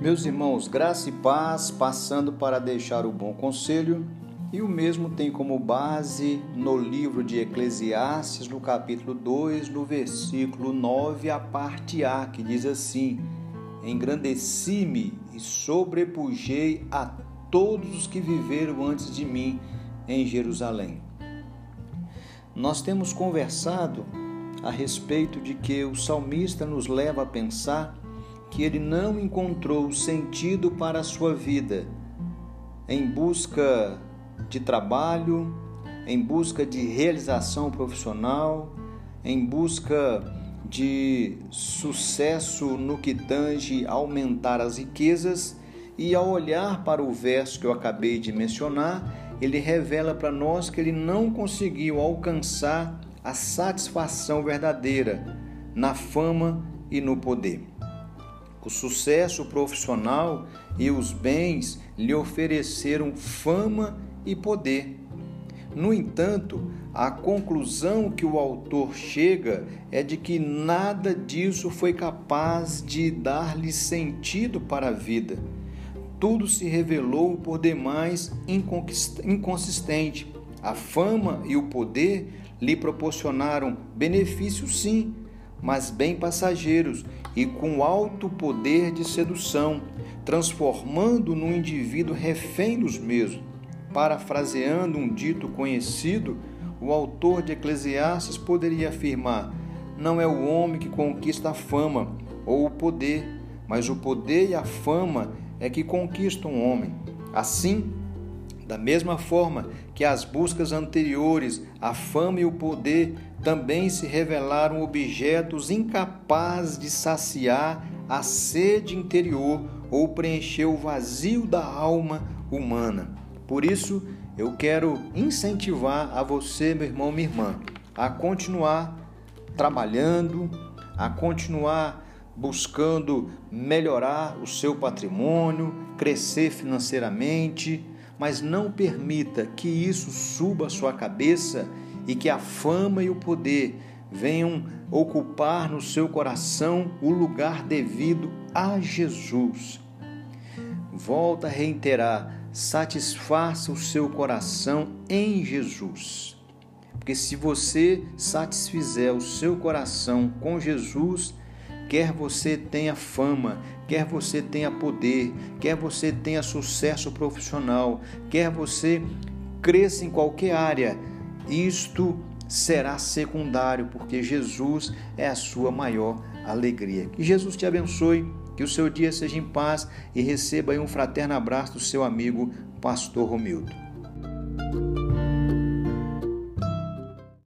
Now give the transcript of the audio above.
Meus irmãos, graça e paz, passando para deixar o bom conselho, e o mesmo tem como base no livro de Eclesiastes, no capítulo 2, no versículo 9, a parte A, que diz assim: Engrandeci-me e sobrepujei a todos os que viveram antes de mim em Jerusalém. Nós temos conversado a respeito de que o salmista nos leva a pensar que ele não encontrou sentido para a sua vida em busca de trabalho, em busca de realização profissional, em busca de sucesso no que tange aumentar as riquezas, e ao olhar para o verso que eu acabei de mencionar, ele revela para nós que ele não conseguiu alcançar a satisfação verdadeira na fama e no poder. O sucesso profissional e os bens lhe ofereceram fama e poder. No entanto, a conclusão que o autor chega é de que nada disso foi capaz de dar-lhe sentido para a vida. Tudo se revelou por demais inconsistente. A fama e o poder lhe proporcionaram benefícios, sim, mas bem passageiros e com alto poder de sedução, transformando no indivíduo refém dos mesmos. Parafraseando um dito conhecido, o autor de Eclesiastes poderia afirmar: não é o homem que conquista a fama ou o poder, mas o poder e a fama é que conquistam o homem. Assim, da mesma forma que as buscas anteriores, a fama e o poder também se revelaram objetos incapazes de saciar a sede interior ou preencher o vazio da alma humana. Por isso, eu quero incentivar a você, meu irmão, minha irmã, a continuar trabalhando, a continuar buscando melhorar o seu patrimônio, crescer financeiramente, mas não permita que isso suba a sua cabeça e que a fama e o poder venham ocupar no seu coração o lugar devido a Jesus. Volta a reiterar: satisfaça o seu coração em Jesus. Porque se você satisfizer o seu coração com Jesus, quer você tenha fama, quer você tenha poder, quer você tenha sucesso profissional, quer você cresça em qualquer área, isto será secundário, porque Jesus é a sua maior alegria. Que Jesus te abençoe, que o seu dia seja em paz e receba um fraterno abraço do seu amigo Pastor Romildo.